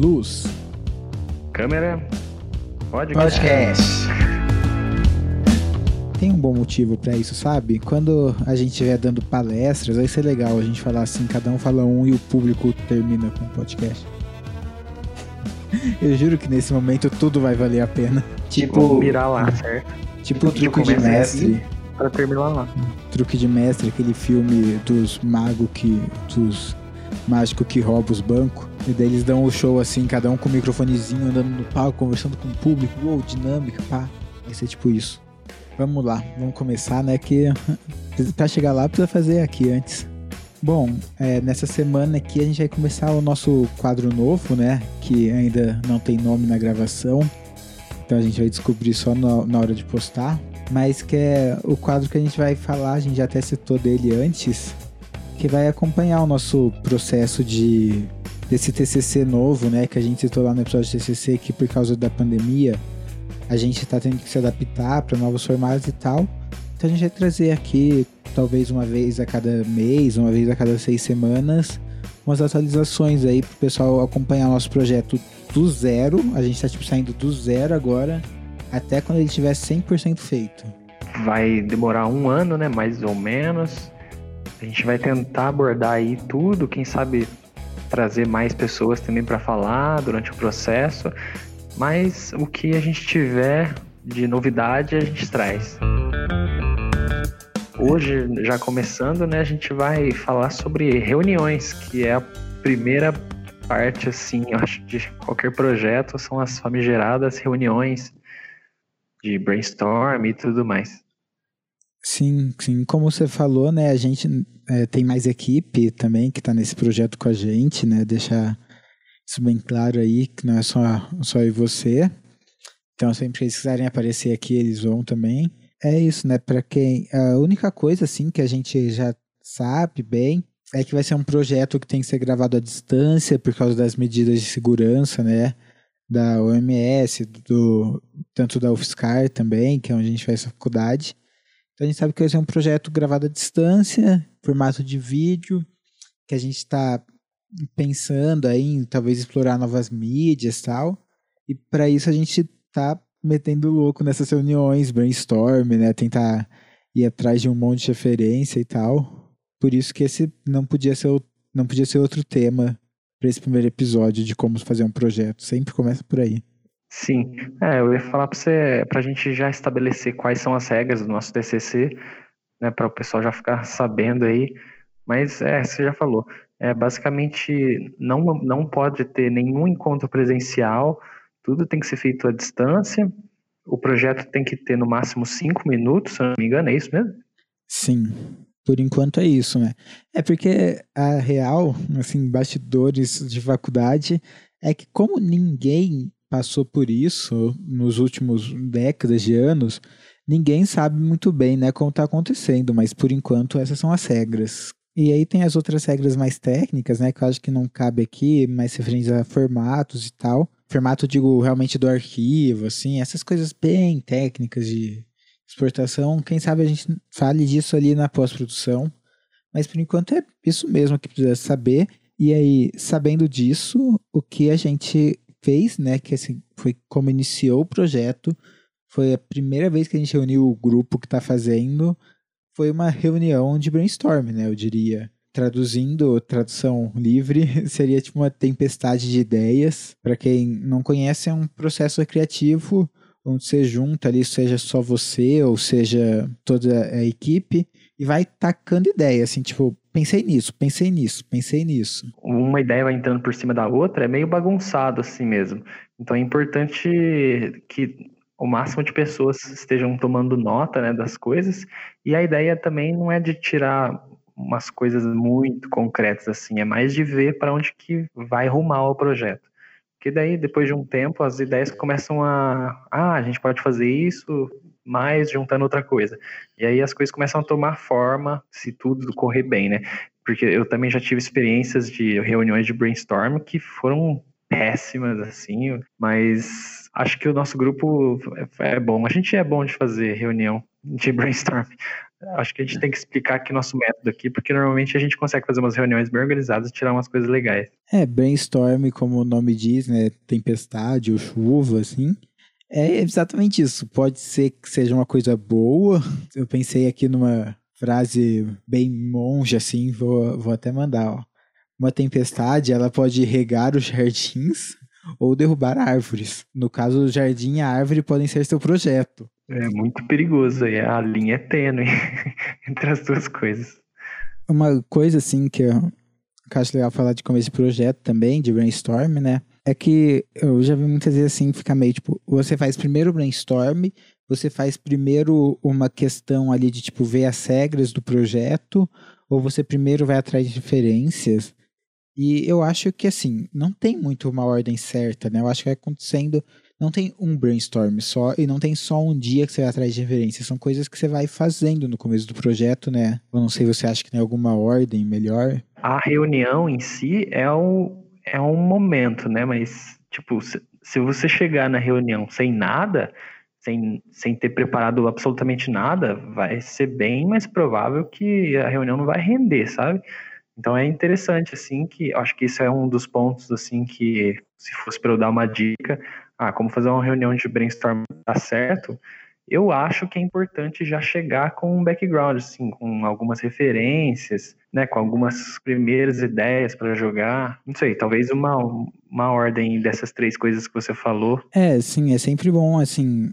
Luz. Câmera. Podcast. Podcast. Tem um bom motivo para isso, sabe? Quando a gente estiver dando palestras, vai ser legal a gente falar assim, cada um fala um e o público termina com o podcast. Eu juro que nesse momento tudo vai valer a pena. Tipo, mirar lá, certo? Tipo o truque de mestre. Para terminar lá. Truque de mestre, aquele filme dos magos que. dos mágicos que roubam os bancos. E daí eles dão o show assim, cada um com o microfonezinho andando no palco, conversando com o público. Uou, dinâmica, pá. Vai ser tipo isso. Vamos lá, vamos começar, né? Que pra chegar lá precisa fazer aqui antes. Bom, é, nessa semana aqui a gente vai começar o nosso quadro novo, né? Que ainda não tem nome na gravação. Então a gente vai descobrir só na, na hora de postar. Mas que é o quadro que a gente vai falar, a gente já até citou dele antes, que vai acompanhar o nosso processo de desse TCC novo, né? Que a gente citou lá no episódio de TCC, que por causa da pandemia a gente está tendo que se adaptar para novos formatos e tal. Então a gente vai trazer aqui, talvez uma vez a cada mês, uma vez a cada seis semanas, umas atualizações aí para o pessoal acompanhar o nosso projeto do zero. A gente está tipo, saindo do zero agora, até quando ele estiver 100% feito. Vai demorar um ano, né? Mais ou menos. A gente vai tentar abordar aí tudo, quem sabe trazer mais pessoas também para falar durante o processo. Mas o que a gente tiver de novidade a gente traz. Hoje, já começando, né, a gente vai falar sobre reuniões, que é a primeira parte, assim, acho, de qualquer projeto, são as famigeradas reuniões de brainstorm e tudo mais. Sim, sim. Como você falou, né, a gente é, tem mais equipe também que está nesse projeto com a gente, né, deixar isso bem claro aí, que não é só, só eu e você. Então, sempre que eles quiserem aparecer aqui, eles vão também. É isso, né? Para quem. A única coisa, assim, que a gente já sabe bem é que vai ser um projeto que tem que ser gravado à distância por causa das medidas de segurança, né? Da OMS, do, tanto da UFSCar também, que é onde a gente faz a faculdade. Então a gente sabe que vai ser um projeto gravado à distância, formato de vídeo, que a gente está pensando aí em talvez explorar novas mídias tal. E para isso a gente tá metendo louco nessas reuniões, brainstorm, né? Tentar ir atrás de um monte de referência e tal. Por isso que esse não podia ser, não podia ser outro tema para esse primeiro episódio de como fazer um projeto. Sempre começa por aí. Sim, é, eu ia falar para você, para a gente já estabelecer quais são as regras do nosso TCC, né, para o pessoal já ficar sabendo aí. Mas é, você já falou. É, basicamente, não, não pode ter nenhum encontro presencial, tudo tem que ser feito à distância. O projeto tem que ter no máximo cinco minutos, se não me engano, é isso mesmo? Sim, por enquanto é isso, né? É porque a real, assim, bastidores de faculdade, é que como ninguém passou por isso nos últimos décadas de anos, ninguém sabe muito bem, né, como está acontecendo, mas por enquanto essas são as regras. E aí tem as outras regras mais técnicas, né? Que eu acho que não cabe aqui, mais referentes a formatos e tal. Formato, digo, realmente do arquivo, assim, essas coisas bem técnicas de exportação. Quem sabe a gente fale disso ali na pós-produção. Mas por enquanto é isso mesmo que precisa saber. E aí, sabendo disso, o que a gente fez, né? Que assim, foi como iniciou o projeto. Foi a primeira vez que a gente reuniu o grupo que está fazendo foi uma reunião de brainstorm, né? Eu diria. Traduzindo, tradução livre, seria tipo uma tempestade de ideias. Para quem não conhece, é um processo criativo onde você junta ali, seja só você ou seja toda a equipe, e vai tacando ideia, assim, tipo, pensei nisso, pensei nisso, pensei nisso. Uma ideia vai entrando por cima da outra, é meio bagunçado assim mesmo. Então é importante que o máximo de pessoas estejam tomando nota né, das coisas. E a ideia também não é de tirar umas coisas muito concretas assim, é mais de ver para onde que vai rumar o projeto. Porque daí, depois de um tempo, as ideias começam a. Ah, a gente pode fazer isso, mais juntando outra coisa. E aí as coisas começam a tomar forma, se tudo correr bem, né? Porque eu também já tive experiências de reuniões de brainstorm que foram péssimas, assim, mas acho que o nosso grupo é, é bom. A gente é bom de fazer reunião de brainstorm. Acho que a gente tem que explicar aqui nosso método aqui, porque normalmente a gente consegue fazer umas reuniões bem organizadas e tirar umas coisas legais. É, brainstorm, como o nome diz, né? Tempestade ou chuva, assim. É exatamente isso. Pode ser que seja uma coisa boa. Eu pensei aqui numa frase bem monge, assim, vou, vou até mandar, ó. Uma tempestade, ela pode regar os jardins ou derrubar árvores. No caso, o jardim e a árvore podem ser seu projeto. É muito perigoso aí, a linha é tênue entre as duas coisas. Uma coisa assim que eu acho legal falar de começo de projeto também, de brainstorm, né? É que eu já vi muitas vezes assim, ficar meio tipo, você faz primeiro o brainstorm, você faz primeiro uma questão ali de tipo ver as regras do projeto, ou você primeiro vai atrás de referências. E eu acho que assim, não tem muito uma ordem certa, né? Eu acho que vai acontecendo não tem um brainstorm só e não tem só um dia que você vai atrás de referências. São coisas que você vai fazendo no começo do projeto, né? Eu não sei, você acha que tem alguma ordem melhor? A reunião em si é um, é um momento, né? Mas, tipo, se, se você chegar na reunião sem nada, sem, sem ter preparado absolutamente nada, vai ser bem mais provável que a reunião não vai render, sabe? Então é interessante, assim, que acho que isso é um dos pontos, assim, que se fosse para eu dar uma dica, ah, como fazer uma reunião de brainstorm dar certo, eu acho que é importante já chegar com um background, assim, com algumas referências, né, com algumas primeiras ideias para jogar. Não sei, talvez uma, uma ordem dessas três coisas que você falou. É, sim, é sempre bom, assim,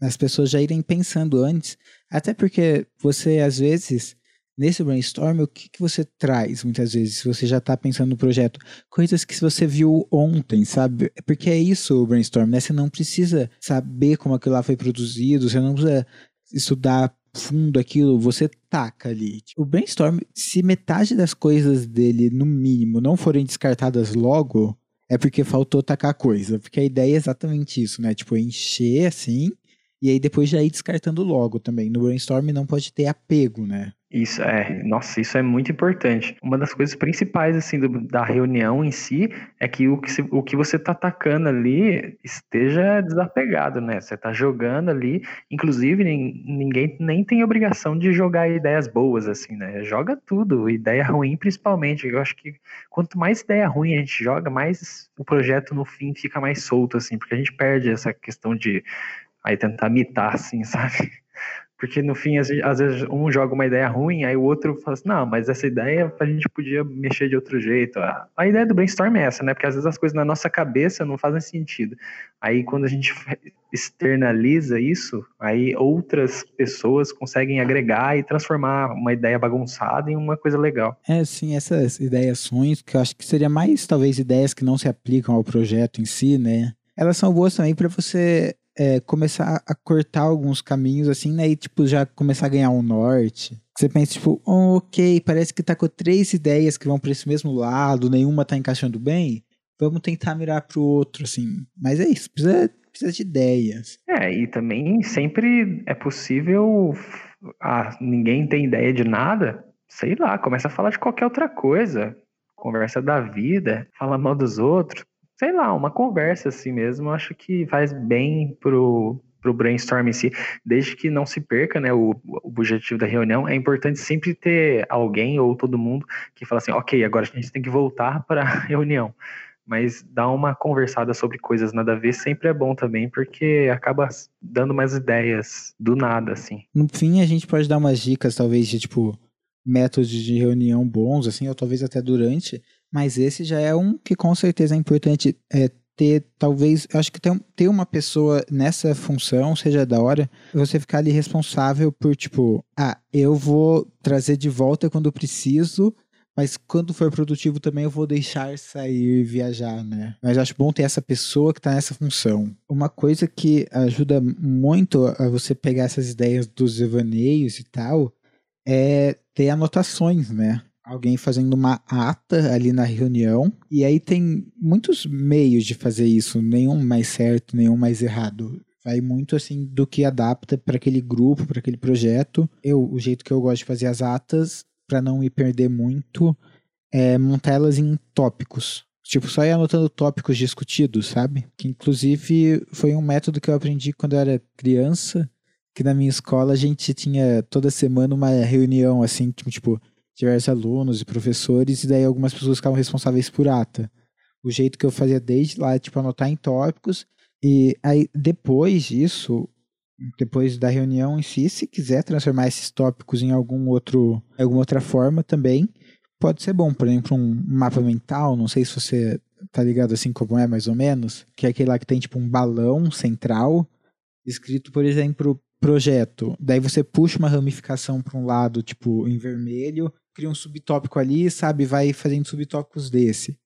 as pessoas já irem pensando antes, até porque você, às vezes, nesse brainstorm, o que, que você traz muitas vezes, se você já está pensando no projeto? Coisas que você viu ontem, sabe? Porque é isso o brainstorm, né? Você não precisa saber como aquilo lá foi produzido, você não precisa estudar fundo aquilo, você taca ali. O brainstorm, se metade das coisas dele, no mínimo, não forem descartadas logo, é porque faltou tacar coisa. Porque a ideia é exatamente isso, né? Tipo, encher assim, e aí depois já ir descartando logo também. No brainstorm não pode ter apego, né? Isso é, nossa, isso é muito importante. Uma das coisas principais assim do, da reunião em si é que o que, se, o que você está atacando ali esteja desapegado, né? Você está jogando ali, inclusive ninguém nem tem obrigação de jogar ideias boas assim, né? Joga tudo, ideia ruim principalmente. Eu acho que quanto mais ideia ruim a gente joga, mais o projeto no fim fica mais solto assim, porque a gente perde essa questão de aí tentar mitar assim, sabe? Porque no fim, às vezes, um joga uma ideia ruim, aí o outro fala assim, não, mas essa ideia a gente podia mexer de outro jeito. A ideia do brainstorm é essa, né? Porque às vezes as coisas na nossa cabeça não fazem sentido. Aí quando a gente externaliza isso, aí outras pessoas conseguem agregar e transformar uma ideia bagunçada em uma coisa legal. É, sim, essas ideias ruins, que eu acho que seria mais talvez ideias que não se aplicam ao projeto em si, né? Elas são boas também para você é, começar a cortar alguns caminhos assim, né? E tipo, já começar a ganhar um norte. Você pensa, tipo, oh, ok, parece que tá com três ideias que vão para esse mesmo lado, nenhuma tá encaixando bem. Vamos tentar mirar pro outro, assim. Mas é isso, precisa, precisa de ideias. É, e também sempre é possível. Ah, ninguém tem ideia de nada, sei lá, começa a falar de qualquer outra coisa. Conversa da vida, fala mal dos outros sei lá, uma conversa assim mesmo, acho que faz bem pro, pro brainstorm em si, desde que não se perca, né, o, o objetivo da reunião, é importante sempre ter alguém ou todo mundo que fala assim, ok, agora a gente tem que voltar para a reunião, mas dar uma conversada sobre coisas nada a ver sempre é bom também, porque acaba dando mais ideias do nada, assim. No fim, a gente pode dar umas dicas, talvez, de, tipo, métodos de reunião bons, assim, ou talvez até durante, mas esse já é um que com certeza é importante é, ter, talvez, acho que ter, ter uma pessoa nessa função seja da hora, você ficar ali responsável por, tipo, ah, eu vou trazer de volta quando preciso, mas quando for produtivo também eu vou deixar sair viajar, né? Mas acho bom ter essa pessoa que está nessa função. Uma coisa que ajuda muito a você pegar essas ideias dos devaneios e tal é ter anotações, né? Alguém fazendo uma ata ali na reunião. E aí tem muitos meios de fazer isso, nenhum mais certo, nenhum mais errado. Vai muito assim do que adapta para aquele grupo, para aquele projeto. Eu, o jeito que eu gosto de fazer as atas, para não me perder muito, é montá-las em tópicos. Tipo, só ir anotando tópicos discutidos, sabe? Que inclusive foi um método que eu aprendi quando eu era criança que na minha escola a gente tinha toda semana uma reunião, assim, tipo, diversos alunos e professores, e daí algumas pessoas ficavam responsáveis por ata. O jeito que eu fazia desde lá é, tipo, anotar em tópicos, e aí depois disso, depois da reunião em si, se quiser transformar esses tópicos em algum outro, alguma outra forma também, pode ser bom. Por exemplo, um mapa mental, não sei se você tá ligado assim como é mais ou menos, que é aquele lá que tem tipo um balão central, escrito, por exemplo, projeto. Daí você puxa uma ramificação para um lado, tipo, em vermelho, cria um subtópico ali, sabe, vai fazendo subtópicos desse.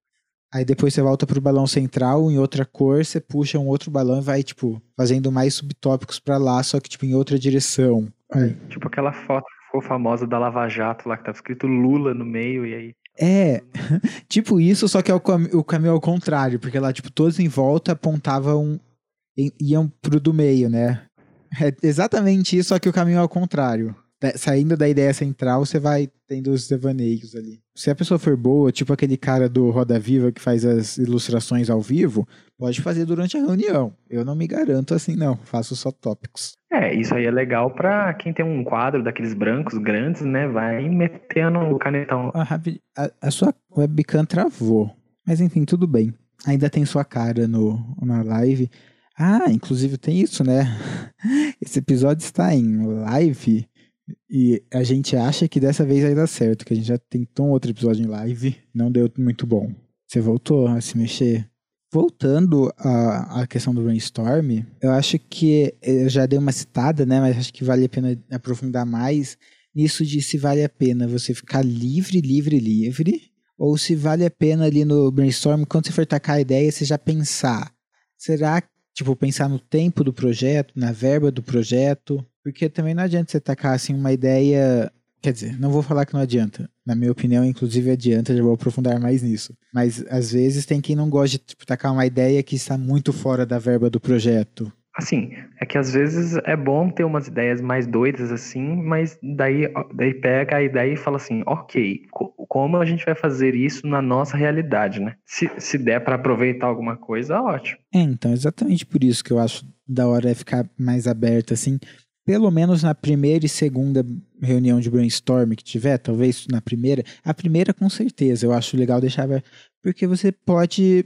Aí depois você volta pro balão central, em outra cor, você puxa um outro balão e vai, tipo, fazendo mais subtópicos para lá, só que, tipo, em outra direção. Aí. Tipo aquela foto que ficou famosa da Lava Jato lá, que tava escrito Lula no meio, e aí. É, tipo isso, só que é o, cam o caminho ao contrário, porque lá, tipo, todos em volta apontavam, iam pro do meio, né? É exatamente isso, só que o caminho é ao contrário saindo da ideia central, você vai tendo os devaneios ali. Se a pessoa for boa, tipo aquele cara do Roda Viva que faz as ilustrações ao vivo, pode fazer durante a reunião. Eu não me garanto assim, não. Faço só tópicos. É, isso aí é legal para quem tem um quadro daqueles brancos grandes, né? Vai metendo o canetão. A, a, a sua webcam travou. Mas enfim, tudo bem. Ainda tem sua cara no, na live. Ah, inclusive tem isso, né? Esse episódio está em live e a gente acha que dessa vez vai dar certo, que a gente já tentou um outro episódio em live, não deu muito bom. Você voltou a se mexer? Voltando à, à questão do brainstorm, eu acho que eu já dei uma citada, né? Mas acho que vale a pena aprofundar mais nisso de se vale a pena você ficar livre, livre, livre, ou se vale a pena ali no brainstorm, quando você for tacar a ideia, você já pensar. Será, tipo, pensar no tempo do projeto, na verba do projeto, porque também não adianta você tacar assim uma ideia. Quer dizer, não vou falar que não adianta. Na minha opinião, inclusive adianta, já vou aprofundar mais nisso. Mas às vezes tem quem não gosta de tipo, tacar uma ideia que está muito fora da verba do projeto. Assim, é que às vezes é bom ter umas ideias mais doidas assim, mas daí, daí pega a ideia e fala assim, ok, como a gente vai fazer isso na nossa realidade, né? Se, se der para aproveitar alguma coisa, ótimo. É, então, exatamente por isso que eu acho da hora é ficar mais aberto assim, pelo menos na primeira e segunda reunião de brainstorm que tiver, talvez na primeira, a primeira com certeza, eu acho legal deixar, porque você pode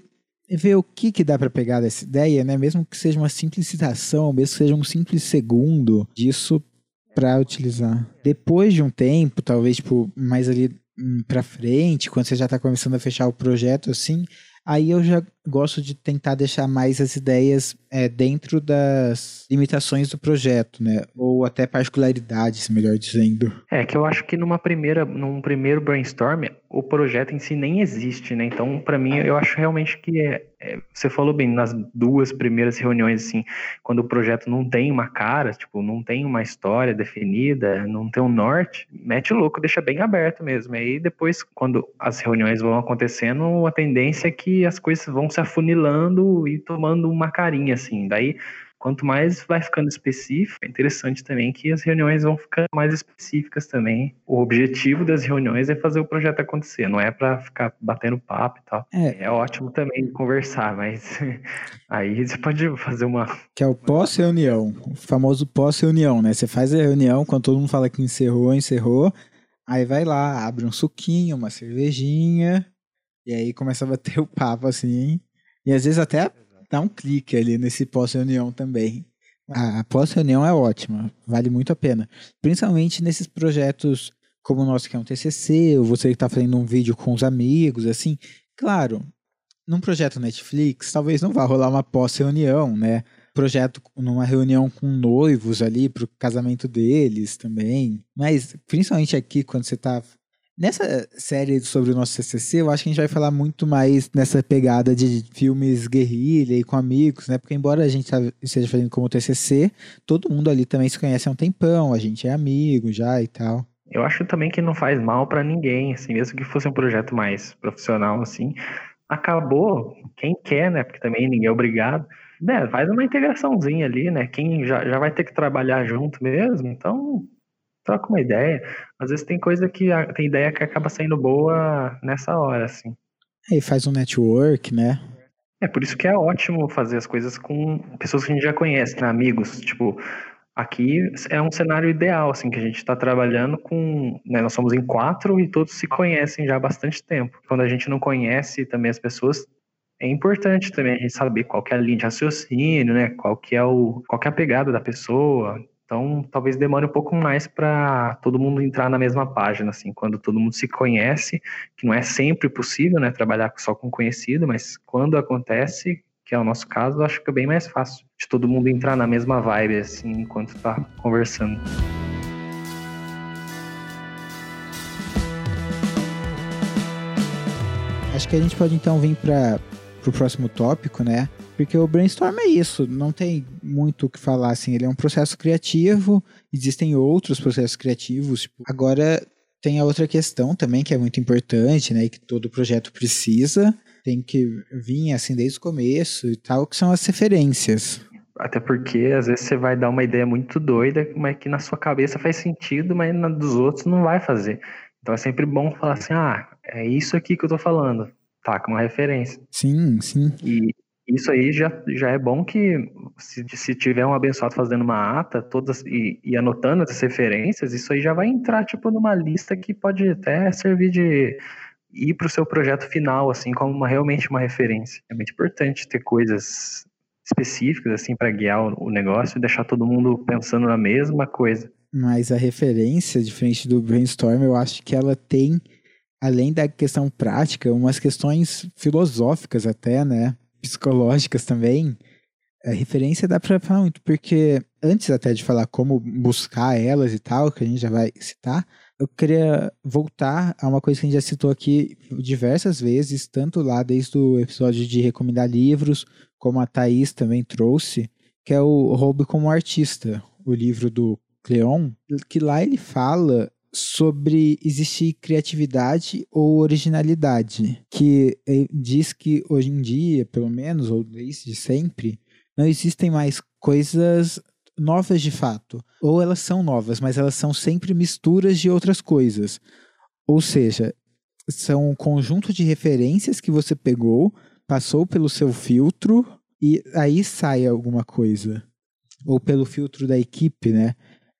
ver o que, que dá para pegar dessa ideia, né? Mesmo que seja uma simples citação, mesmo que seja um simples segundo disso para utilizar. Depois de um tempo, talvez tipo mais ali para frente, quando você já está começando a fechar o projeto assim, Aí eu já gosto de tentar deixar mais as ideias é, dentro das limitações do projeto, né? Ou até particularidades, melhor dizendo. É que eu acho que numa primeira, num primeiro brainstorm, o projeto em si nem existe, né? Então, para mim, eu acho realmente que é, você falou bem nas duas primeiras reuniões, assim, quando o projeto não tem uma cara, tipo, não tem uma história definida, não tem um norte, mete o louco, deixa bem aberto mesmo. Aí depois, quando as reuniões vão acontecendo, a tendência é que as coisas vão se afunilando e tomando uma carinha, assim. Daí quanto mais vai ficando específico, é interessante também que as reuniões vão ficando mais específicas também. O objetivo das reuniões é fazer o projeto acontecer, não é para ficar batendo papo e tal. É, é ótimo também conversar, mas aí você pode fazer uma. Que é o pós-reunião, o famoso pós-reunião, né? Você faz a reunião, quando todo mundo fala que encerrou, encerrou. Aí vai lá, abre um suquinho, uma cervejinha, e aí começa a bater o papo assim. E às vezes até dá um clique ali nesse pós-reunião também. A, pós-reunião é ótima, vale muito a pena. Principalmente nesses projetos como o nosso que é um TCC, ou você que está fazendo um vídeo com os amigos, assim. Claro, num projeto Netflix, talvez não vá rolar uma pós-reunião, né? Projeto numa reunião com noivos ali para o casamento deles também. Mas, principalmente aqui, quando você está Nessa série sobre o nosso CCC, eu acho que a gente vai falar muito mais nessa pegada de filmes guerrilha e com amigos, né? Porque embora a gente tá, esteja fazendo como TCC, todo mundo ali também se conhece há um tempão, a gente é amigo já e tal. Eu acho também que não faz mal para ninguém, assim, mesmo que fosse um projeto mais profissional, assim. Acabou, quem quer, né? Porque também ninguém é obrigado. Né, faz uma integraçãozinha ali, né? Quem já, já vai ter que trabalhar junto mesmo, então troca uma ideia. Às vezes tem coisa que tem ideia que acaba saindo boa nessa hora, assim. Aí faz um network, né? É por isso que é ótimo fazer as coisas com pessoas que a gente já conhece, né? amigos. Tipo, Aqui é um cenário ideal, assim, que a gente está trabalhando com. Né, nós somos em quatro e todos se conhecem já há bastante tempo. Quando a gente não conhece também as pessoas, é importante também a gente saber qual é a linha de raciocínio, né? Qual que é o, qual que é a pegada da pessoa. Então, talvez demore um pouco mais para todo mundo entrar na mesma página, assim, quando todo mundo se conhece, que não é sempre possível, né, trabalhar só com conhecido, mas quando acontece, que é o nosso caso, acho que é bem mais fácil de todo mundo entrar na mesma vibe, assim, enquanto tá conversando. Acho que a gente pode então vir para o próximo tópico, né? Porque o brainstorm é isso, não tem muito o que falar, assim, ele é um processo criativo, existem outros processos criativos, tipo, agora tem a outra questão também que é muito importante, né, e que todo projeto precisa, tem que vir assim desde o começo e tal, que são as referências. Até porque às vezes você vai dar uma ideia muito doida, mas que na sua cabeça faz sentido, mas na dos outros não vai fazer. Então é sempre bom falar assim: ah, é isso aqui que eu tô falando. Tá, com uma referência. Sim, sim. E isso aí já, já é bom que, se, se tiver um abençoado fazendo uma ata todas e, e anotando essas referências, isso aí já vai entrar tipo numa lista que pode até servir de ir para o seu projeto final, assim, como uma, realmente uma referência. É muito importante ter coisas específicas, assim, para guiar o, o negócio e deixar todo mundo pensando na mesma coisa. Mas a referência, diferente do brainstorm, eu acho que ela tem, além da questão prática, umas questões filosóficas até, né? Psicológicas também, a referência dá para falar muito, porque antes até de falar como buscar elas e tal, que a gente já vai citar, eu queria voltar a uma coisa que a gente já citou aqui diversas vezes, tanto lá desde o episódio de recomendar livros, como a Thaís também trouxe, que é o Hobby como Artista, o livro do Cleon, que lá ele fala sobre existir criatividade ou originalidade, que diz que hoje em dia, pelo menos, ou desde sempre, não existem mais coisas novas de fato. Ou elas são novas, mas elas são sempre misturas de outras coisas. Ou seja, são um conjunto de referências que você pegou, passou pelo seu filtro e aí sai alguma coisa. Ou pelo filtro da equipe, né?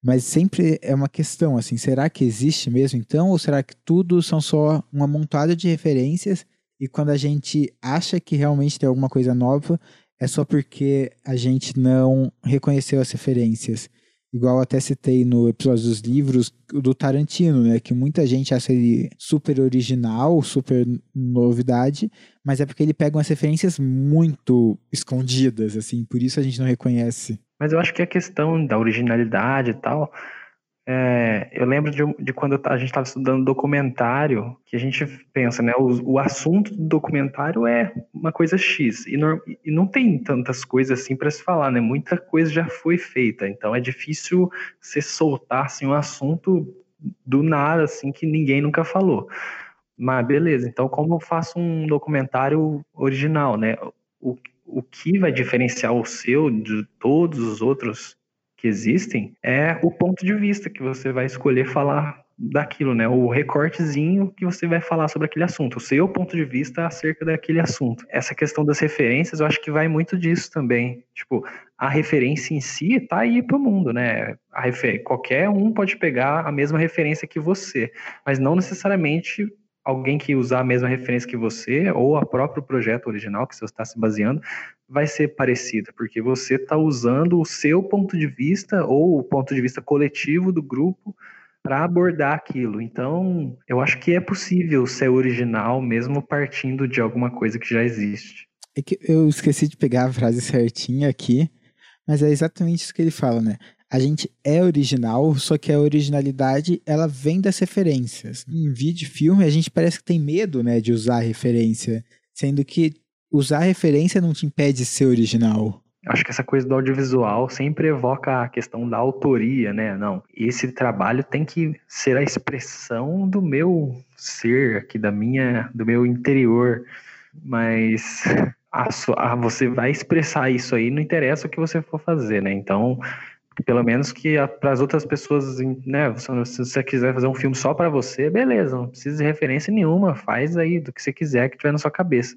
Mas sempre é uma questão, assim, será que existe mesmo então? Ou será que tudo são só uma montada de referências e quando a gente acha que realmente tem alguma coisa nova, é só porque a gente não reconheceu as referências? Igual até citei no episódio dos livros do Tarantino, né? Que muita gente acha ele super original, super novidade, mas é porque ele pega umas referências muito escondidas, assim, por isso a gente não reconhece. Mas eu acho que a questão da originalidade e tal, é, eu lembro de, de, quando a gente estava estudando documentário, que a gente pensa, né? O, o, assunto do documentário é uma coisa X, e, no, e não tem tantas coisas assim para se falar, né? Muita coisa já foi feita, então é difícil você soltar assim, um assunto do nada, assim, que ninguém nunca falou. Mas beleza, então como eu faço um documentário original, né? O, o que vai diferenciar o seu de todos os outros que existem é o ponto de vista que você vai escolher falar daquilo, né? O recortezinho que você vai falar sobre aquele assunto, o seu ponto de vista acerca daquele assunto. Essa questão das referências, eu acho que vai muito disso também. Tipo, a referência em si tá aí pro mundo, né? Refer... Qualquer um pode pegar a mesma referência que você, mas não necessariamente alguém que usar a mesma referência que você, ou a próprio projeto original que você está se baseando, vai ser parecida, porque você está usando o seu ponto de vista ou o ponto de vista coletivo do grupo para abordar aquilo. Então, eu acho que é possível ser original mesmo partindo de alguma coisa que já existe. É que eu esqueci de pegar a frase certinha aqui, mas é exatamente isso que ele fala, né? A gente é original, só que a originalidade ela vem das referências. Em vídeo filme, a gente parece que tem medo, né, de usar referência, sendo que usar referência não te impede de ser original. Acho que essa coisa do audiovisual sempre evoca a questão da autoria, né? Não, esse trabalho tem que ser a expressão do meu ser aqui, da minha, do meu interior. Mas a, a, você vai expressar isso aí, não interessa o que você for fazer, né? Então, pelo menos que para as outras pessoas, né, se você quiser fazer um filme só para você, beleza, não precisa de referência nenhuma, faz aí do que você quiser que tiver na sua cabeça.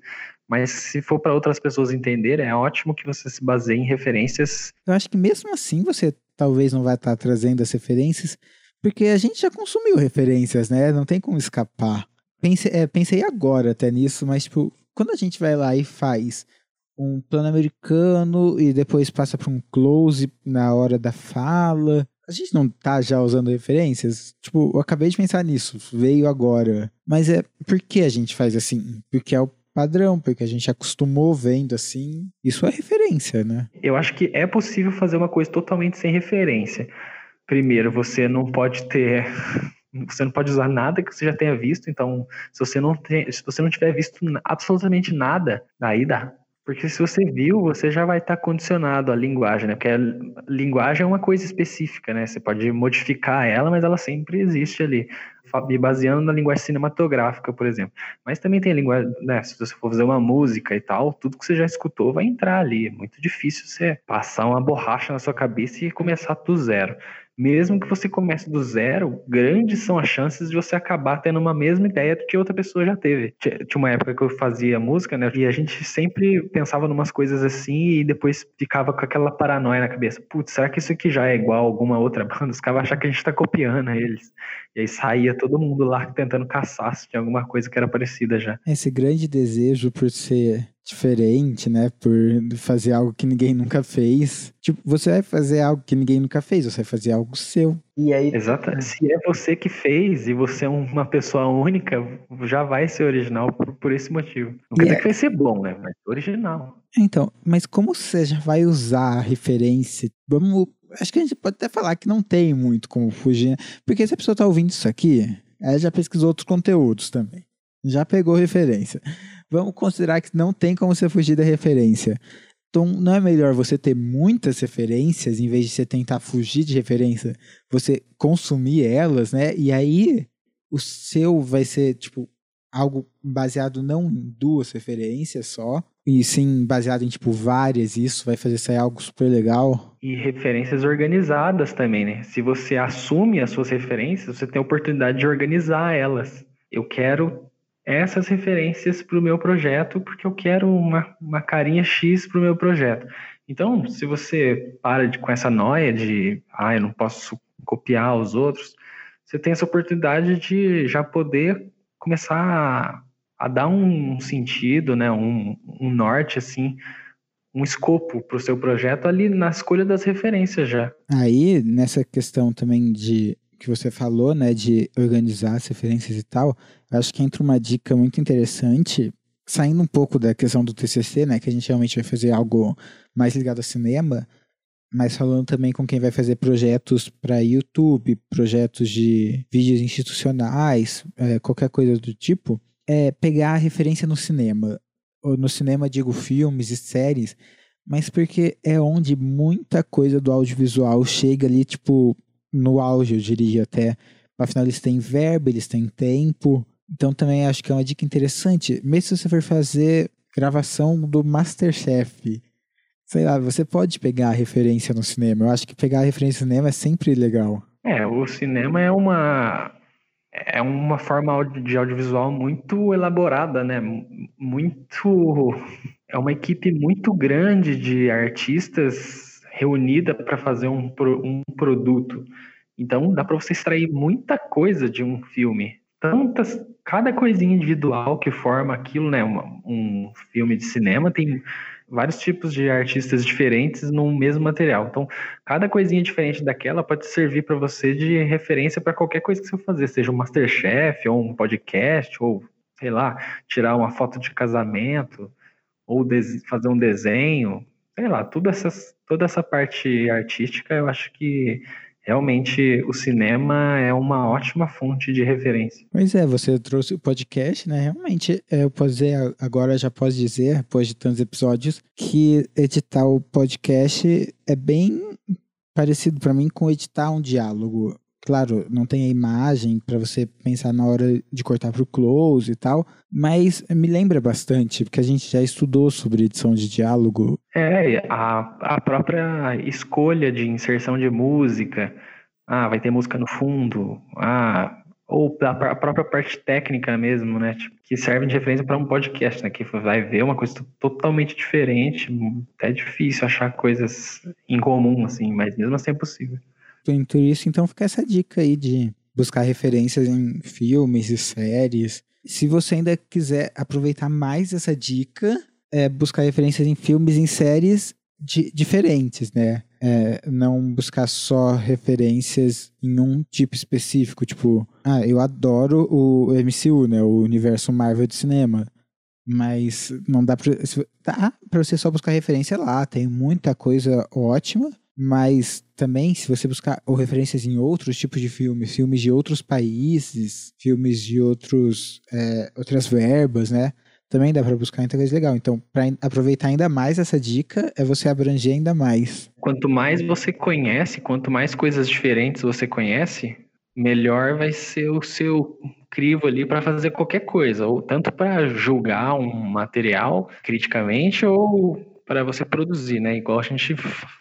Mas se for para outras pessoas entenderem, é ótimo que você se baseie em referências. Eu acho que mesmo assim você talvez não vai estar tá trazendo as referências, porque a gente já consumiu referências, né? Não tem como escapar. Pense, é, pensei agora até nisso, mas tipo, quando a gente vai lá e faz um plano americano e depois passa para um close na hora da fala, a gente não tá já usando referências? Tipo, eu acabei de pensar nisso, veio agora. Mas é por que a gente faz assim? Porque é o padrão, porque a gente acostumou vendo assim. Isso é referência, né? Eu acho que é possível fazer uma coisa totalmente sem referência. Primeiro, você não pode ter você não pode usar nada que você já tenha visto, então se você não tem, se você não tiver visto absolutamente nada, aí dá. Porque se você viu, você já vai estar condicionado à linguagem, né? Porque a linguagem é uma coisa específica, né? Você pode modificar ela, mas ela sempre existe ali. Me baseando na linguagem cinematográfica, por exemplo. Mas também tem a linguagem, né? Se você for fazer uma música e tal, tudo que você já escutou vai entrar ali. É muito difícil você passar uma borracha na sua cabeça e começar do zero mesmo que você comece do zero, grandes são as chances de você acabar tendo uma mesma ideia que outra pessoa já teve. Tinha uma época que eu fazia música, né? E a gente sempre pensava numas coisas assim e depois ficava com aquela paranoia na cabeça. Putz, será que isso aqui já é igual a alguma outra banda? Os caras achar que a gente tá copiando eles. E aí saía todo mundo lá tentando caçar se tinha alguma coisa que era parecida já. Esse grande desejo por ser diferente, né? Por fazer algo que ninguém nunca fez. Tipo, você vai fazer algo que ninguém nunca fez, você vai fazer algo seu. E aí, Exato. Se é você que fez e você é uma pessoa única, já vai ser original por, por esse motivo. Não quer dizer é... que vai ser bom, né? Mas original. Então, mas como você já vai usar a referência? Vamos. Acho que a gente pode até falar que não tem muito como fugir, né? porque se a pessoa tá ouvindo isso aqui, ela já pesquisou outros conteúdos também. Já pegou referência vamos considerar que não tem como você fugir da referência. Então, não é melhor você ter muitas referências em vez de você tentar fugir de referência, você consumir elas, né? E aí o seu vai ser tipo algo baseado não em duas referências só, e sim baseado em tipo várias, isso vai fazer sair algo super legal. E referências organizadas também, né? Se você assume as suas referências, você tem a oportunidade de organizar elas. Eu quero essas referências para o meu projeto, porque eu quero uma, uma carinha X para o meu projeto. Então, se você para de, com essa noia de, ah, eu não posso copiar os outros, você tem essa oportunidade de já poder começar a, a dar um sentido, né, um, um norte, assim, um escopo para o seu projeto ali na escolha das referências já. Aí, nessa questão também de que você falou, né, de organizar as referências e tal, acho que entra uma dica muito interessante, saindo um pouco da questão do TCC, né, que a gente realmente vai fazer algo mais ligado ao cinema, mas falando também com quem vai fazer projetos para YouTube, projetos de vídeos institucionais, é, qualquer coisa do tipo, é pegar a referência no cinema. Ou no cinema, digo filmes e séries, mas porque é onde muita coisa do audiovisual chega ali, tipo, no auge, eu diria até. Afinal, eles têm verba, eles têm tempo. Então também acho que é uma dica interessante. Mesmo se você for fazer gravação do Masterchef, sei lá, você pode pegar a referência no cinema. Eu acho que pegar a referência no cinema é sempre legal. É, o cinema é uma é uma forma de audiovisual muito elaborada, né? Muito é uma equipe muito grande de artistas reunida para fazer um, um produto. Então dá para você extrair muita coisa de um filme. Tantas, cada coisinha individual que forma aquilo, né? Uma, um filme de cinema tem vários tipos de artistas diferentes no mesmo material. Então, cada coisinha diferente daquela pode servir para você de referência para qualquer coisa que você fazer, seja um Masterchef, ou um podcast, ou sei lá, tirar uma foto de casamento, ou fazer um desenho, sei lá, tudo essas, toda essa parte artística eu acho que realmente o cinema é uma ótima fonte de referência. Pois é, você trouxe o podcast, né? Realmente, é, eu posso dizer, agora já posso dizer, depois de tantos episódios, que editar o podcast é bem parecido para mim com editar um diálogo. Claro, não tem a imagem para você pensar na hora de cortar para o close e tal, mas me lembra bastante, porque a gente já estudou sobre edição de diálogo. É, a, a própria escolha de inserção de música. Ah, vai ter música no fundo. Ah, ou a própria parte técnica mesmo, né? Tipo, que serve de referência para um podcast, né? Que vai ver uma coisa totalmente diferente. É difícil achar coisas em comum, assim, mas mesmo assim é possível. Então, fica essa dica aí de buscar referências em filmes e séries. Se você ainda quiser aproveitar mais essa dica, é buscar referências em filmes e em séries de, diferentes, né? É, não buscar só referências em um tipo específico, tipo, ah, eu adoro o MCU, né, o universo Marvel de cinema, mas não dá pra, dá pra você só buscar referência lá, tem muita coisa ótima, mas também se você buscar ou referências em outros tipos de filmes, filmes de outros países, filmes de outros, é, outras verbas, né, também dá para buscar muita coisa legal. Então, para aproveitar ainda mais essa dica, é você abranger ainda mais. Quanto mais você conhece, quanto mais coisas diferentes você conhece, melhor vai ser o seu crivo ali para fazer qualquer coisa, ou tanto para julgar um material criticamente ou para você produzir, né? Igual a gente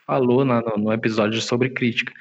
falou no episódio sobre crítica.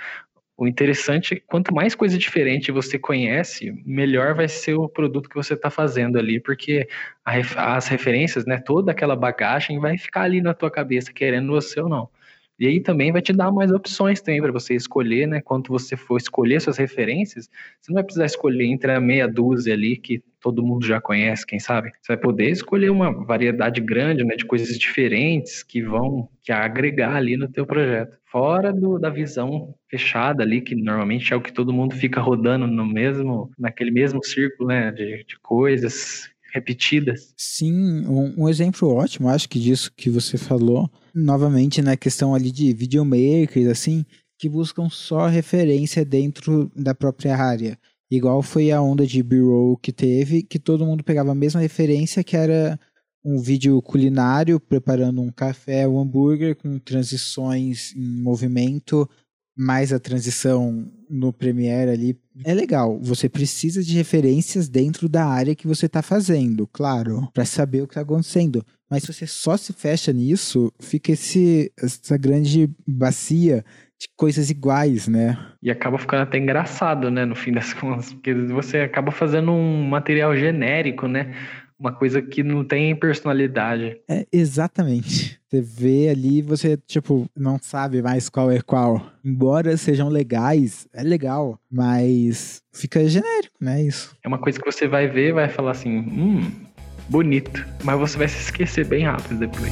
O interessante é quanto mais coisa diferente você conhece, melhor vai ser o produto que você está fazendo ali, porque as referências, né, toda aquela bagagem vai ficar ali na tua cabeça, querendo você ou não. E aí também vai te dar mais opções também para você escolher, né? Quando você for escolher suas referências, você não vai precisar escolher entre a meia dúzia ali que todo mundo já conhece, quem sabe. Você vai poder escolher uma variedade grande, né, de coisas diferentes que vão que agregar ali no teu projeto. Fora do, da visão fechada ali, que normalmente é o que todo mundo fica rodando no mesmo, naquele mesmo círculo, né, de, de coisas repetidas. Sim, um, um, exemplo ótimo, acho que disso que você falou, novamente na questão ali de videomakers, assim, que buscam só referência dentro da própria área. Igual foi a onda de B-roll que teve, que todo mundo pegava a mesma referência, que era um vídeo culinário preparando um café, um hambúrguer com transições em movimento, mais a transição no Premiere ali. É legal, você precisa de referências dentro da área que você está fazendo, claro, para saber o que está acontecendo. Mas se você só se fecha nisso, fica esse, essa grande bacia de coisas iguais, né? E acaba ficando até engraçado, né, no fim das contas, porque você acaba fazendo um material genérico, né? Uma coisa que não tem personalidade. É, exatamente. Você vê ali, você, tipo, não sabe mais qual é qual. Embora sejam legais, é legal, mas fica genérico, né? Isso. É uma coisa que você vai ver e vai falar assim, hum, bonito. Mas você vai se esquecer bem rápido depois.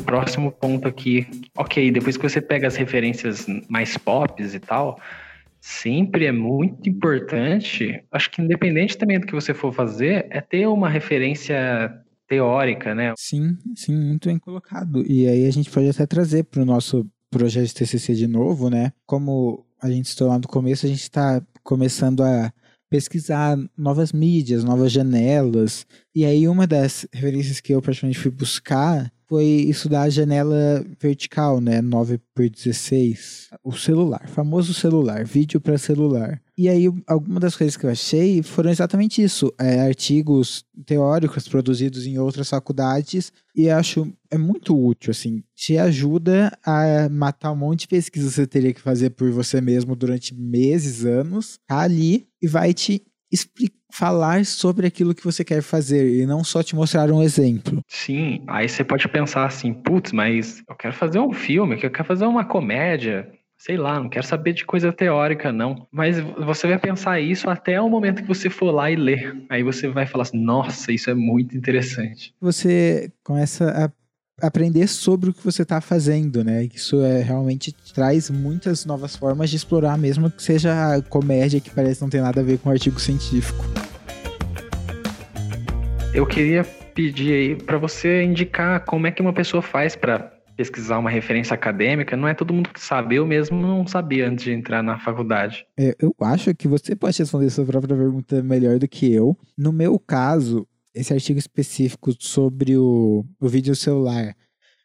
Próximo ponto aqui, ok, depois que você pega as referências mais pop e tal, sempre é muito importante, acho que independente também do que você for fazer, é ter uma referência teórica, né? Sim, sim, muito bem colocado. E aí a gente pode até trazer para o nosso projeto de TCC de novo, né? Como a gente estou lá no começo, a gente está começando a pesquisar novas mídias, novas janelas. E aí uma das referências que eu praticamente fui buscar foi estudar a janela vertical, né? 9 por 16. O celular, famoso celular, vídeo para celular. E aí, algumas das coisas que eu achei foram exatamente isso: é, artigos teóricos produzidos em outras faculdades, e acho é muito útil, assim, te ajuda a matar um monte de pesquisa que você teria que fazer por você mesmo durante meses, anos, tá ali e vai te falar sobre aquilo que você quer fazer e não só te mostrar um exemplo. Sim, aí você pode pensar assim, putz, mas eu quero fazer um filme, eu quero fazer uma comédia, sei lá, não quero saber de coisa teórica, não. Mas você vai pensar isso até o momento que você for lá e ler. Aí você vai falar assim, nossa, isso é muito interessante. Você começa a aprender sobre o que você está fazendo, né? Isso é realmente traz muitas novas formas de explorar, mesmo que seja comédia que parece não ter nada a ver com artigo científico. Eu queria pedir aí para você indicar como é que uma pessoa faz para pesquisar uma referência acadêmica. Não é todo mundo que sabe. Eu mesmo não sabia antes de entrar na faculdade. É, eu acho que você pode responder sua própria pergunta melhor do que eu. No meu caso, esse artigo específico sobre o, o vídeo celular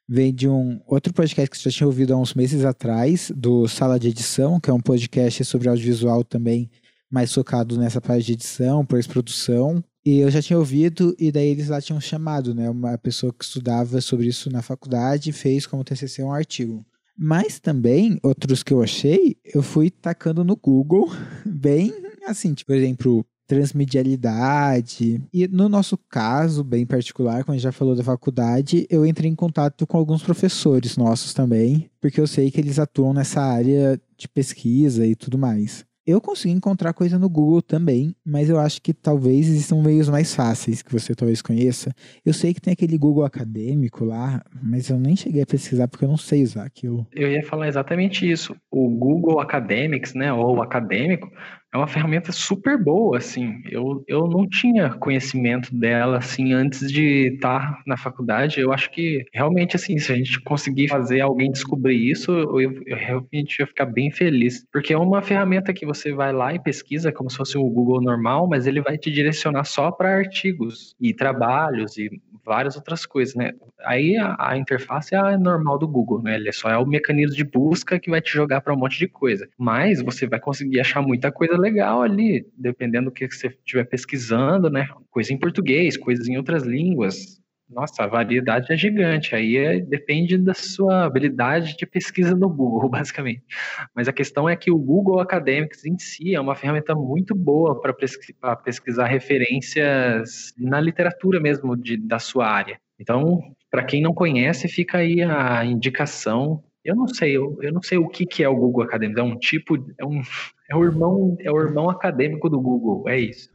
vem de um outro podcast que você já tinha ouvido há uns meses atrás, do Sala de Edição, que é um podcast sobre audiovisual também, mais focado nessa parte de edição, pós-produção. E eu já tinha ouvido, e daí eles lá tinham chamado, né? Uma pessoa que estudava sobre isso na faculdade fez como TCC um artigo. Mas também, outros que eu achei, eu fui tacando no Google, bem assim, tipo, por exemplo, transmedialidade. E no nosso caso, bem particular, como a gente já falou da faculdade, eu entrei em contato com alguns professores nossos também, porque eu sei que eles atuam nessa área de pesquisa e tudo mais. Eu consegui encontrar coisa no Google também, mas eu acho que talvez existam meios mais fáceis que você talvez conheça. Eu sei que tem aquele Google acadêmico lá, mas eu nem cheguei a pesquisar porque eu não sei usar aquilo. Eu ia falar exatamente isso. O Google Academics, né, ou acadêmico, é uma ferramenta super boa, assim. Eu, eu não tinha conhecimento dela, assim, antes de estar na faculdade. Eu acho que, realmente, assim, se a gente conseguir fazer alguém descobrir isso, eu, eu realmente ia ficar bem feliz. Porque é uma ferramenta que você vai lá e pesquisa como se fosse o Google normal, mas ele vai te direcionar só para artigos e trabalhos e várias outras coisas, né? Aí a, a, interface é a normal do Google, né? Ele só é o mecanismo de busca que vai te jogar para um monte de coisa. Mas você vai conseguir achar muita coisa legal ali, dependendo do que você estiver pesquisando, né? Coisa em português, coisas em outras línguas. Nossa, a variedade é gigante. Aí é, depende da sua habilidade de pesquisa no Google, basicamente. Mas a questão é que o Google Academics em si é uma ferramenta muito boa para pesquisar referências na literatura mesmo de, da sua área. Então, para quem não conhece, fica aí a indicação eu não sei, eu, eu não sei o que, que é o Google Acadêmico. É um tipo, é um, é o irmão, é o irmão acadêmico do Google, é isso.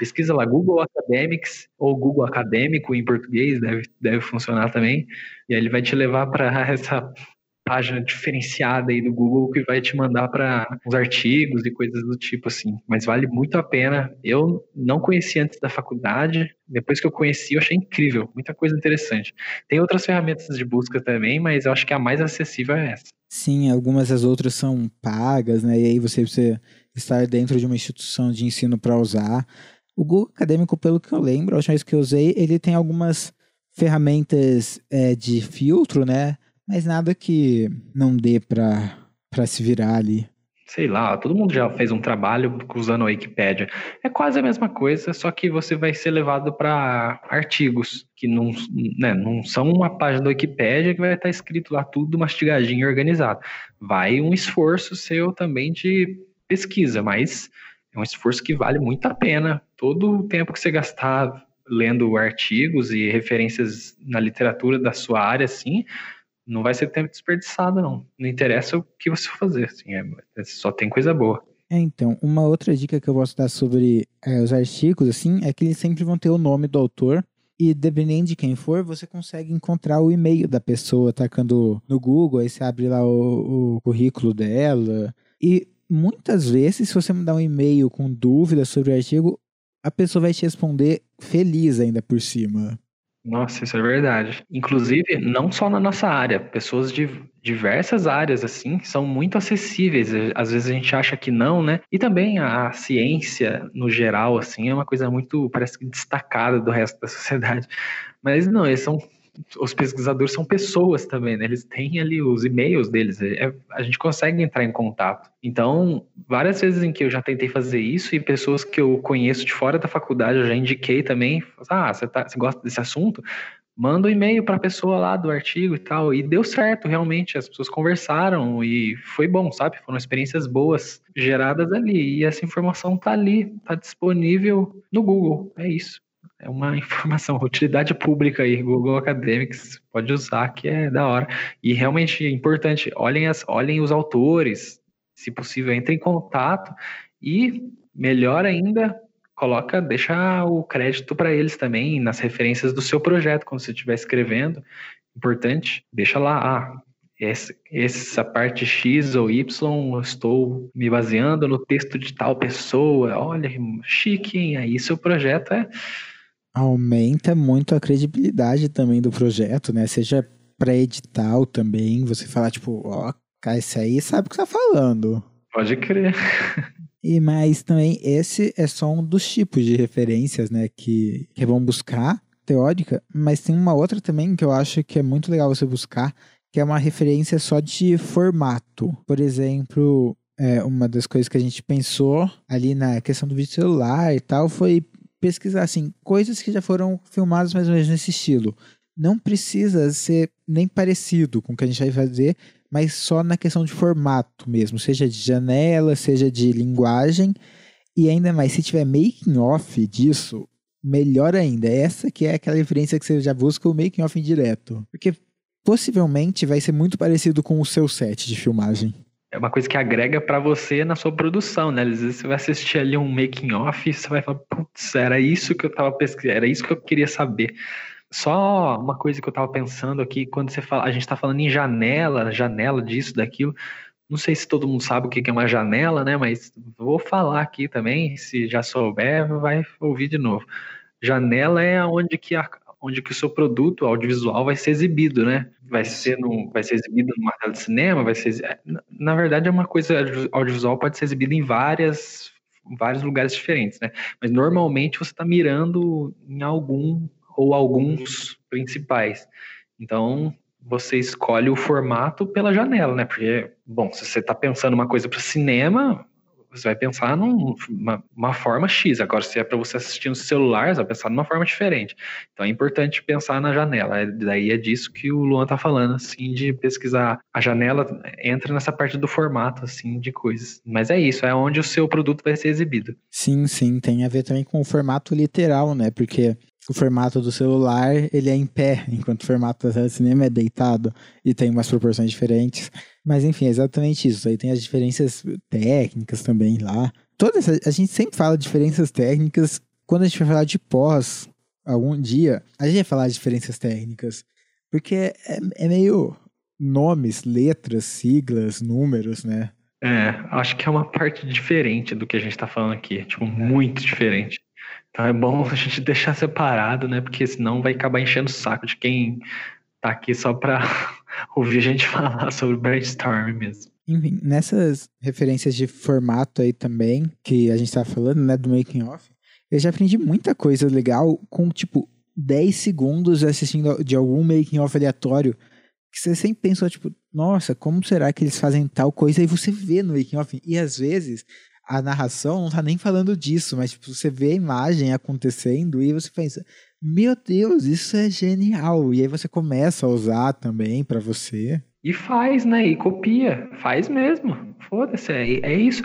Pesquisa lá, Google Academics ou Google Acadêmico em português, deve, deve funcionar também. E aí ele vai te levar para essa página diferenciada aí do Google que vai te mandar para uns artigos e coisas do tipo assim. Mas vale muito a pena. Eu não conheci antes da faculdade, depois que eu conheci, eu achei incrível, muita coisa interessante. Tem outras ferramentas de busca também, mas eu acho que a mais acessível é essa. Sim, algumas das outras são pagas, né? E aí você precisa estar dentro de uma instituição de ensino para usar. O Google Acadêmico, pelo que eu lembro, a última vez que eu usei, ele tem algumas ferramentas é, de filtro, né? Mas nada que não dê para se virar ali. Sei lá, todo mundo já fez um trabalho usando a Wikipédia. É quase a mesma coisa, só que você vai ser levado para artigos que não, né, não são uma página da Wikipédia que vai estar escrito lá tudo mastigadinho e organizado. Vai um esforço seu também de pesquisa, mas é um esforço que vale muito a pena. Todo o tempo que você gastar lendo artigos e referências na literatura da sua área, assim, não vai ser tempo desperdiçado, não. Não interessa o que você fazer, assim, é, é, só tem coisa boa. É, então, uma outra dica que eu posso dar sobre é, os artigos, assim, é que eles sempre vão ter o nome do autor e dependendo de quem for, você consegue encontrar o e-mail da pessoa atacando no Google, aí você abre lá o, o currículo dela. E muitas vezes, se você mandar um e-mail com dúvidas sobre o artigo, a pessoa vai te responder feliz ainda por cima. Nossa, isso é verdade. Inclusive, não só na nossa área, pessoas de diversas áreas, assim, são muito acessíveis. Às vezes a gente acha que não, né? E também a ciência, no geral, assim, é uma coisa muito, parece que destacada do resto da sociedade. Mas não, eles são os pesquisadores são pessoas também, né? Eles têm ali os e-mails deles, é, a gente consegue entrar em contato. Então, várias vezes em que eu já tentei fazer isso e pessoas que eu conheço de fora da faculdade, eu já indiquei também, ah, você, tá, você gosta desse assunto? Manda um e-mail para a pessoa lá do artigo e tal. E deu certo, realmente. As pessoas conversaram e foi bom, sabe? Foram experiências boas geradas ali. E essa informação tá ali, tá disponível no Google. É isso é uma informação, utilidade pública aí, Google Academics, pode usar, que é da hora. E realmente é importante, olhem, as, olhem os autores, se possível, entre em contato e, melhor ainda, coloca, deixa o crédito para eles também nas referências do seu projeto, quando você estiver escrevendo. Importante, deixa lá, ah, essa, essa parte X ou Y, eu estou me baseando no texto de tal pessoa. Olha, chique, hein? Aí seu projeto é aumenta muito a credibilidade também do projeto, né? Seja para edital também, você falar, tipo, ó, cara, esse aí sabe o que tá falando. Pode crer. E mais também, esse é só um dos tipos de referências, né, que, que vão buscar, teórica, mas tem uma outra também que eu acho que é muito legal você buscar, que é uma referência só de formato. Por exemplo, é, uma das coisas que a gente pensou ali na questão do vídeo celular e tal foi pesquisar assim, coisas que já foram filmadas mais ou menos nesse estilo. Não precisa ser nem parecido com o que a gente vai fazer, mas só na questão de formato mesmo, seja de janela, seja de linguagem. E ainda mais, se tiver making off disso, melhor ainda. Essa que é aquela referência que você já busca o making off indireto. Porque possivelmente vai ser muito parecido com o seu set de filmagem é uma coisa que agrega para você na sua produção, né? Às vezes você vai assistir ali um making off e você vai falar, putz, era isso que eu tava pesquisando, era isso que eu queria saber. Só uma coisa que eu tava pensando aqui, quando você fala, a gente tá falando em janela, janela disso, daquilo. Não sei se todo mundo sabe o que é uma janela, né? Mas vou falar aqui também, se já souber, vai ouvir de novo. Janela é onde que a, onde que o seu produto audiovisual vai ser exibido, né? Vai ser, no, vai ser exibido numa tela de cinema, vai ser. Na verdade, é uma coisa audiovisual pode ser exibida em várias, vários lugares diferentes, né? Mas normalmente você está mirando em algum ou alguns principais. Então, você escolhe o formato pela janela, né? Porque, bom, se você está pensando uma coisa para cinema, você vai pensar numa uma forma X. Agora, se é para você assistir no celular, você vai pensar numa forma diferente. Então é importante pensar na janela. É, daí é disso que o Luan tá falando, assim, de pesquisar. A janela entra nessa parte do formato, assim, de coisas. Mas é isso, é onde o seu produto vai ser exibido. Sim, sim. Tem a ver também com o formato literal, né? Porque o formato do celular ele é em pé, enquanto o formato da de cinema é deitado e tem umas proporções diferentes. Mas enfim, é exatamente isso. Aí tem as diferenças técnicas também lá. Todas a gente sempre fala diferenças técnicas. Quando a gente vai falar de pós, algum dia, a gente vai falar de diferenças técnicas. Porque é, é meio nomes, letras, siglas, números, né? É, acho que é uma parte diferente do que a gente tá falando aqui. Tipo, muito diferente. Então é bom a gente deixar separado, né? Porque senão vai acabar enchendo o saco de quem tá aqui só pra ouvir a gente falar sobre brainstorm mesmo. Enfim, nessas referências de formato aí também, que a gente tava falando, né, do making off, eu já aprendi muita coisa legal com, tipo, 10 segundos assistindo de algum making off aleatório, que você sempre pensou, tipo, nossa, como será que eles fazem tal coisa? E você vê no making off. E às vezes a narração não tá nem falando disso, mas tipo, você vê a imagem acontecendo e você pensa, meu Deus, isso é genial. E aí você começa a usar também para você. E faz, né? E copia. Faz mesmo. Foda-se. É, é isso.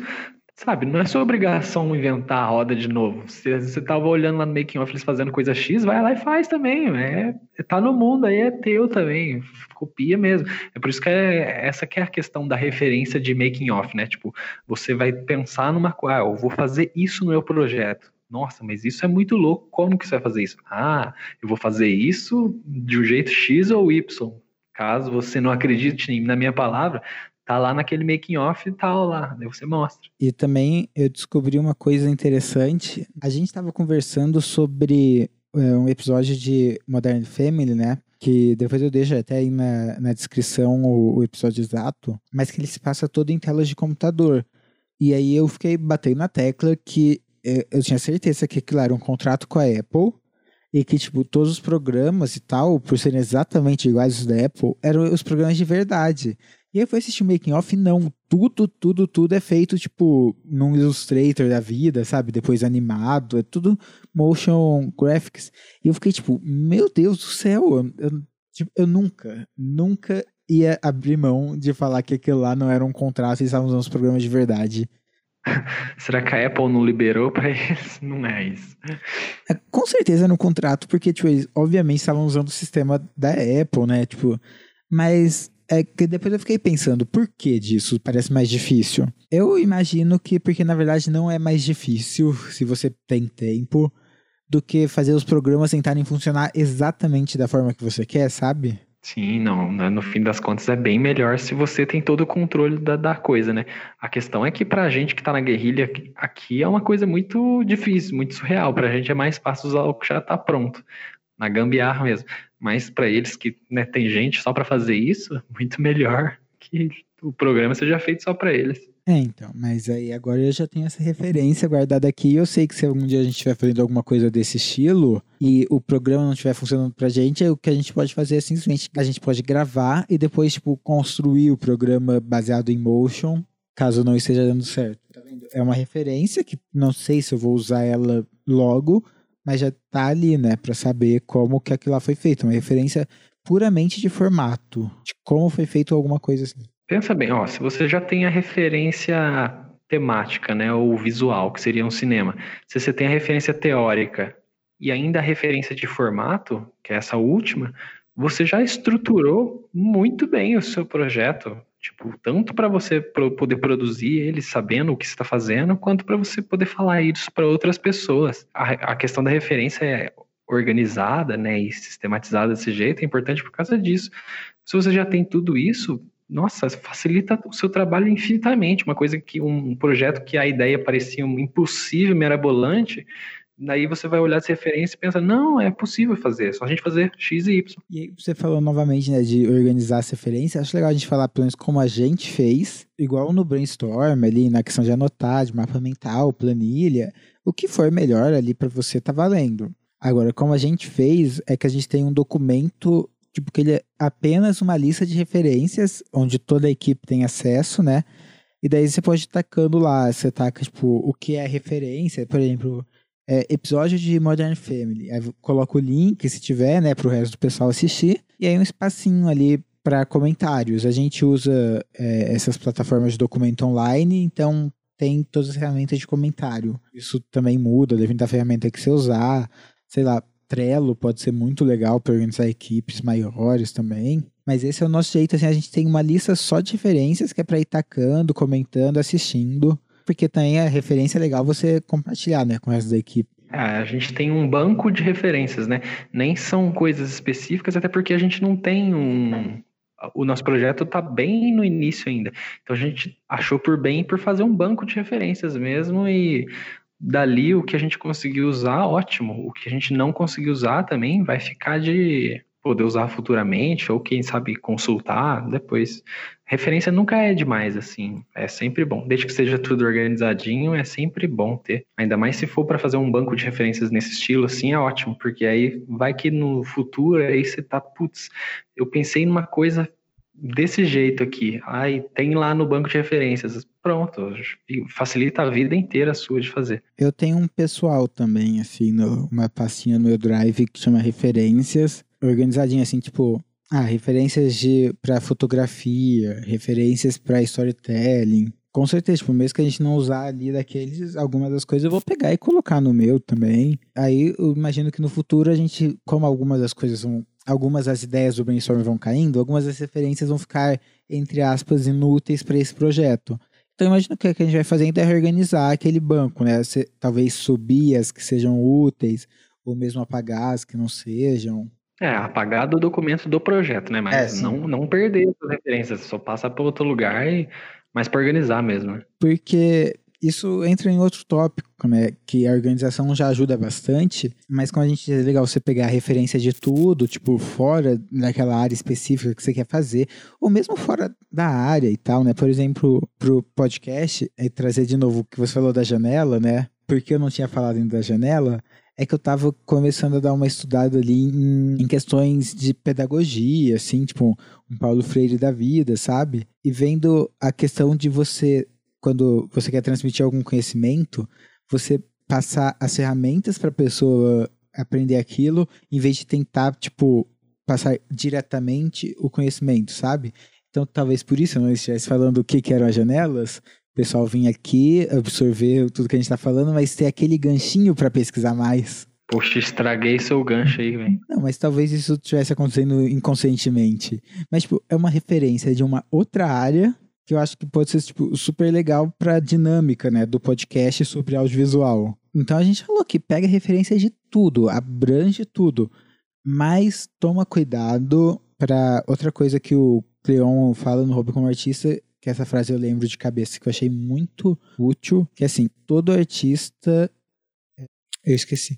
Sabe, não é sua obrigação inventar a roda de novo. Se você tava olhando lá no making of eles fazendo coisa X, vai lá e faz também. É, tá no mundo aí, é teu também. Copia mesmo. É por isso que é, essa que é a questão da referência de making off, né? Tipo, você vai pensar numa coisa, ah, eu vou fazer isso no meu projeto. Nossa, mas isso é muito louco. Como que você vai fazer isso? Ah, eu vou fazer isso de um jeito X ou Y. Caso você não acredite na minha palavra, tá lá naquele making off e tal lá, daí você mostra. E também eu descobri uma coisa interessante. A gente estava conversando sobre é, um episódio de Modern Family, né? Que depois eu deixo até aí na, na descrição o, o episódio exato, mas que ele se passa todo em telas de computador. E aí eu fiquei batendo na tecla que é, eu tinha certeza que aquilo era um contrato com a Apple e que, tipo, todos os programas e tal, por serem exatamente iguais aos da Apple, eram os programas de verdade. E aí eu fui assistir o making off, não. Tudo, tudo, tudo é feito, tipo, num Illustrator da vida, sabe? Depois animado, é tudo motion graphics. E eu fiquei, tipo, meu Deus do céu, eu, tipo, eu nunca, nunca ia abrir mão de falar que aquilo lá não era um contrato e estavam usando os programas de verdade. Será que a Apple não liberou para eles? Não é isso. É, com certeza no contrato, porque, tipo, eles obviamente estavam usando o sistema da Apple, né? Tipo, mas é que depois eu fiquei pensando, por que disso parece mais difícil? Eu imagino que porque na verdade não é mais difícil se você tem tempo do que fazer os programas tentarem funcionar exatamente da forma que você quer, sabe? Sim, não, né, no fim das contas é bem melhor se você tem todo o controle da, da coisa, né? A questão é que pra gente que tá na guerrilha aqui é uma coisa muito difícil, muito surreal. Pra gente é mais fácil usar o que já tá pronto, na gambiarra mesmo. Mas para eles que né, tem gente só para fazer isso, muito melhor que o programa seja feito só para eles. É, então, mas aí agora eu já tenho essa referência guardada aqui. Eu sei que se algum dia a gente estiver fazendo alguma coisa desse estilo e o programa não estiver funcionando pra gente, o que a gente pode fazer é simplesmente a gente pode gravar e depois, tipo, construir o programa baseado em motion, caso não esteja dando certo. Tá? É uma referência que não sei se eu vou usar ela logo, mas já tá ali, né, para saber como que aquilo lá foi feito, uma referência puramente de formato, de como foi feito alguma coisa assim. Pensa bem, ó, se você já tem a referência temática, né, ou visual, que seria um cinema, se você tem a referência teórica e ainda a referência de formato, que é essa última, você já estruturou muito bem o seu projeto, tipo, tanto para você poder produzir ele sabendo o que está fazendo, quanto para você poder falar isso para outras pessoas. A, a questão da referência é organizada, né, e sistematizada desse jeito é importante por causa disso. Se você já tem tudo isso, nossa, facilita o seu trabalho infinitamente. Uma coisa que um projeto que a ideia parecia impossível, mirabolante, daí você vai olhar essa referência e pensa, não, é possível fazer, é só a gente fazer X e Y. E você falou novamente, né, de organizar as referências, acho legal a gente falar pelo menos como a gente fez, igual no brainstorm ali, na questão de anotar, de mapa mental, planilha, o que for melhor ali para você tá valendo. Agora, como a gente fez, é que a gente tem um documento, tipo, que ele é apenas uma lista de referências, onde toda a equipe tem acesso, né? E daí você pode ir tacando lá, você taca, tipo, o que é referência, por exemplo, é, episódio de Modern Family. Aí coloca o link, se tiver, né, para o resto do pessoal assistir. E aí um espacinho ali para comentários. A gente usa é, essas plataformas de documento online, então tem todas as ferramentas de comentário. Isso também muda, depende da ferramenta que você usar sei lá, Trello pode ser muito legal para organizar equipes maiores também. Mas esse é o nosso jeito, assim, a gente tem uma lista só de referências que é para ir tacando, comentando, assistindo, porque também é referência legal você compartilhar, né, com o resto da equipe. É, a gente tem um banco de referências, né? Nem são coisas específicas, até porque a gente não tem um. O nosso projeto está bem no início ainda. Então a gente achou por bem por fazer um banco de referências mesmo e dali o que a gente conseguiu usar, ótimo. O que a gente não conseguiu usar também vai ficar de poder usar futuramente, ou quem sabe consultar depois. Referência nunca é demais, assim, é sempre bom. Desde que seja tudo organizadinho, é sempre bom ter. Ainda mais se for para fazer um banco de referências nesse estilo, assim, é ótimo, porque aí vai que no futuro aí você tá, putz, eu pensei numa coisa desse jeito aqui. Ai, tem lá no banco de referências. Pronto, facilita a vida inteira sua de fazer. Eu tenho um pessoal também, assim, no, uma pastinha no meu drive que chama referências, organizadinha assim, tipo, ah, referências de para fotografia, referências para storytelling. Com certeza, tipo, mesmo que a gente não usar ali daqueles, algumas das coisas eu vou pegar e colocar no meu também. Aí eu imagino que no futuro a gente, como algumas das coisas são algumas das ideias do brainstorm vão caindo, algumas das referências vão ficar, entre aspas, inúteis para esse projeto. Então, imagina que o que a gente vai fazendo é reorganizar aquele banco, né? Talvez subir as que sejam úteis, ou mesmo apagar as que não sejam. É, apagar do documento do projeto, né? Mas é, não, não perder as referências, só passa para outro lugar, e, mas para organizar mesmo. Né? Porque isso entra em outro tópico, né, que a organização já ajuda bastante, mas quando a gente é legal você pegar a referência de tudo, tipo, fora daquela área específica que você quer fazer, ou mesmo fora da área e tal, né? Por exemplo, pro podcast, é trazer de novo o que você falou da janela, né? Porque eu não tinha falado ainda da janela, é que eu tava começando a dar uma estudada ali em, em, questões de pedagogia, assim, tipo, um Paulo Freire da vida, sabe? E vendo a questão de você quando você quer transmitir algum conhecimento, você passar as ferramentas para a pessoa aprender aquilo, em vez de tentar, tipo, passar diretamente o conhecimento, sabe? Então, talvez por isso eu não estivesse falando o que, que eram as janelas, pessoal vinha aqui, absorver tudo que a gente está falando, mas ter aquele ganchinho para pesquisar mais. Poxa, estraguei seu gancho aí, velho. Não, mas talvez isso estivesse acontecendo inconscientemente. Mas, tipo, é uma referência de uma outra área que eu acho que pode ser tipo, super legal para a dinâmica né, do podcast sobre audiovisual. Então a gente falou que pega referência de tudo, abrange tudo, mas toma cuidado para outra coisa que o Cleon fala no Hobby como Artista, que essa frase eu lembro de cabeça que eu achei muito útil, que é assim, todo artista eu esqueci.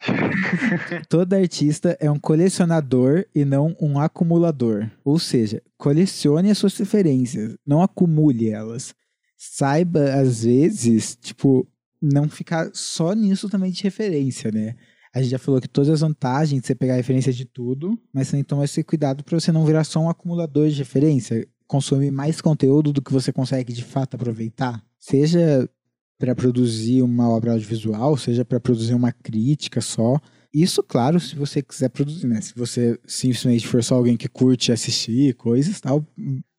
Todo artista é um colecionador e não um acumulador. Ou seja, colecione as suas referências, não acumule elas. Saiba, às vezes, tipo, não ficar só nisso também de referência, né? A gente já falou que todas as vantagens de você pegar referência de tudo, mas toma esse cuidado para você não virar só um acumulador de referência, consumir mais conteúdo do que você consegue de fato aproveitar. Seja para produzir uma obra audiovisual, seja para produzir uma crítica só. Isso, claro, se você quiser produzir, né? Se você simplesmente for só alguém que curte assistir coisas tal.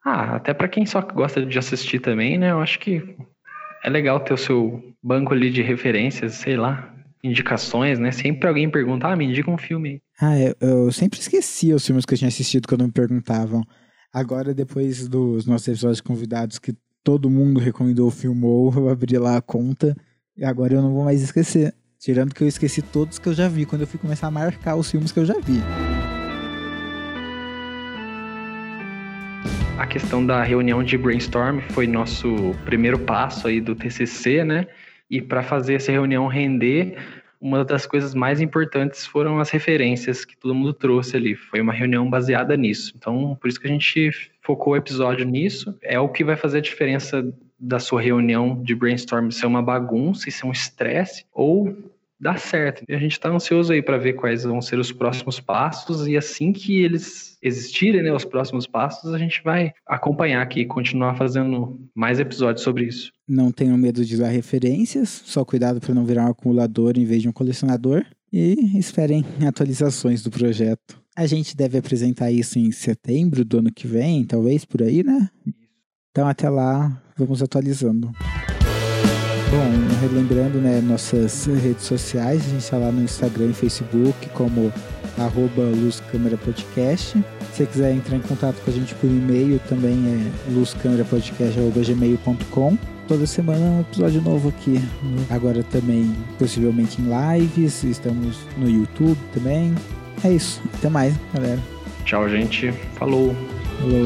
Ah, até para quem só gosta de assistir também, né? Eu acho que é legal ter o seu banco ali de referências, sei lá, indicações, né? Sempre alguém pergunta, ah, me indica um filme. Ah, eu, eu sempre esquecia os filmes que eu tinha assistido quando me perguntavam. Agora, depois dos nossos episódios convidados, que todo mundo recomendou o filme, eu abri lá a conta e agora eu não vou mais esquecer. Tirando que eu esqueci todos que eu já vi, quando eu fui começar a marcar os filmes que eu já vi. A questão da reunião de brainstorm foi nosso primeiro passo aí do TCC, né? E para fazer essa reunião render, uma das coisas mais importantes foram as referências que todo mundo trouxe ali. Foi uma reunião baseada nisso. Então, por isso que a gente focou o episódio nisso. É o que vai fazer a diferença da sua reunião de brainstorm ser uma bagunça e ser um estresse ou dar certo. E a gente está ansioso aí para ver quais vão ser os próximos passos e assim que eles existirem, né, os próximos passos, a gente vai acompanhar aqui e continuar fazendo mais episódios sobre isso. Não tenham medo de usar referências, só cuidado para não virar um acumulador em vez de um colecionador e esperem atualizações do projeto. A gente deve apresentar isso em setembro do ano que vem, talvez por aí, né? Então até lá, vamos atualizando. Bom, relembrando né, nossas redes sociais, a gente está lá no Instagram e Facebook como arroba Luz Câmera Podcast. Se você quiser entrar em contato com a gente por e-mail, também é luzcamerapodcast.gmail.com. Toda semana um episódio novo aqui. Agora também, possivelmente em lives, estamos no YouTube também. É isso. Até mais, galera. Tchau, gente. Falou. Falou.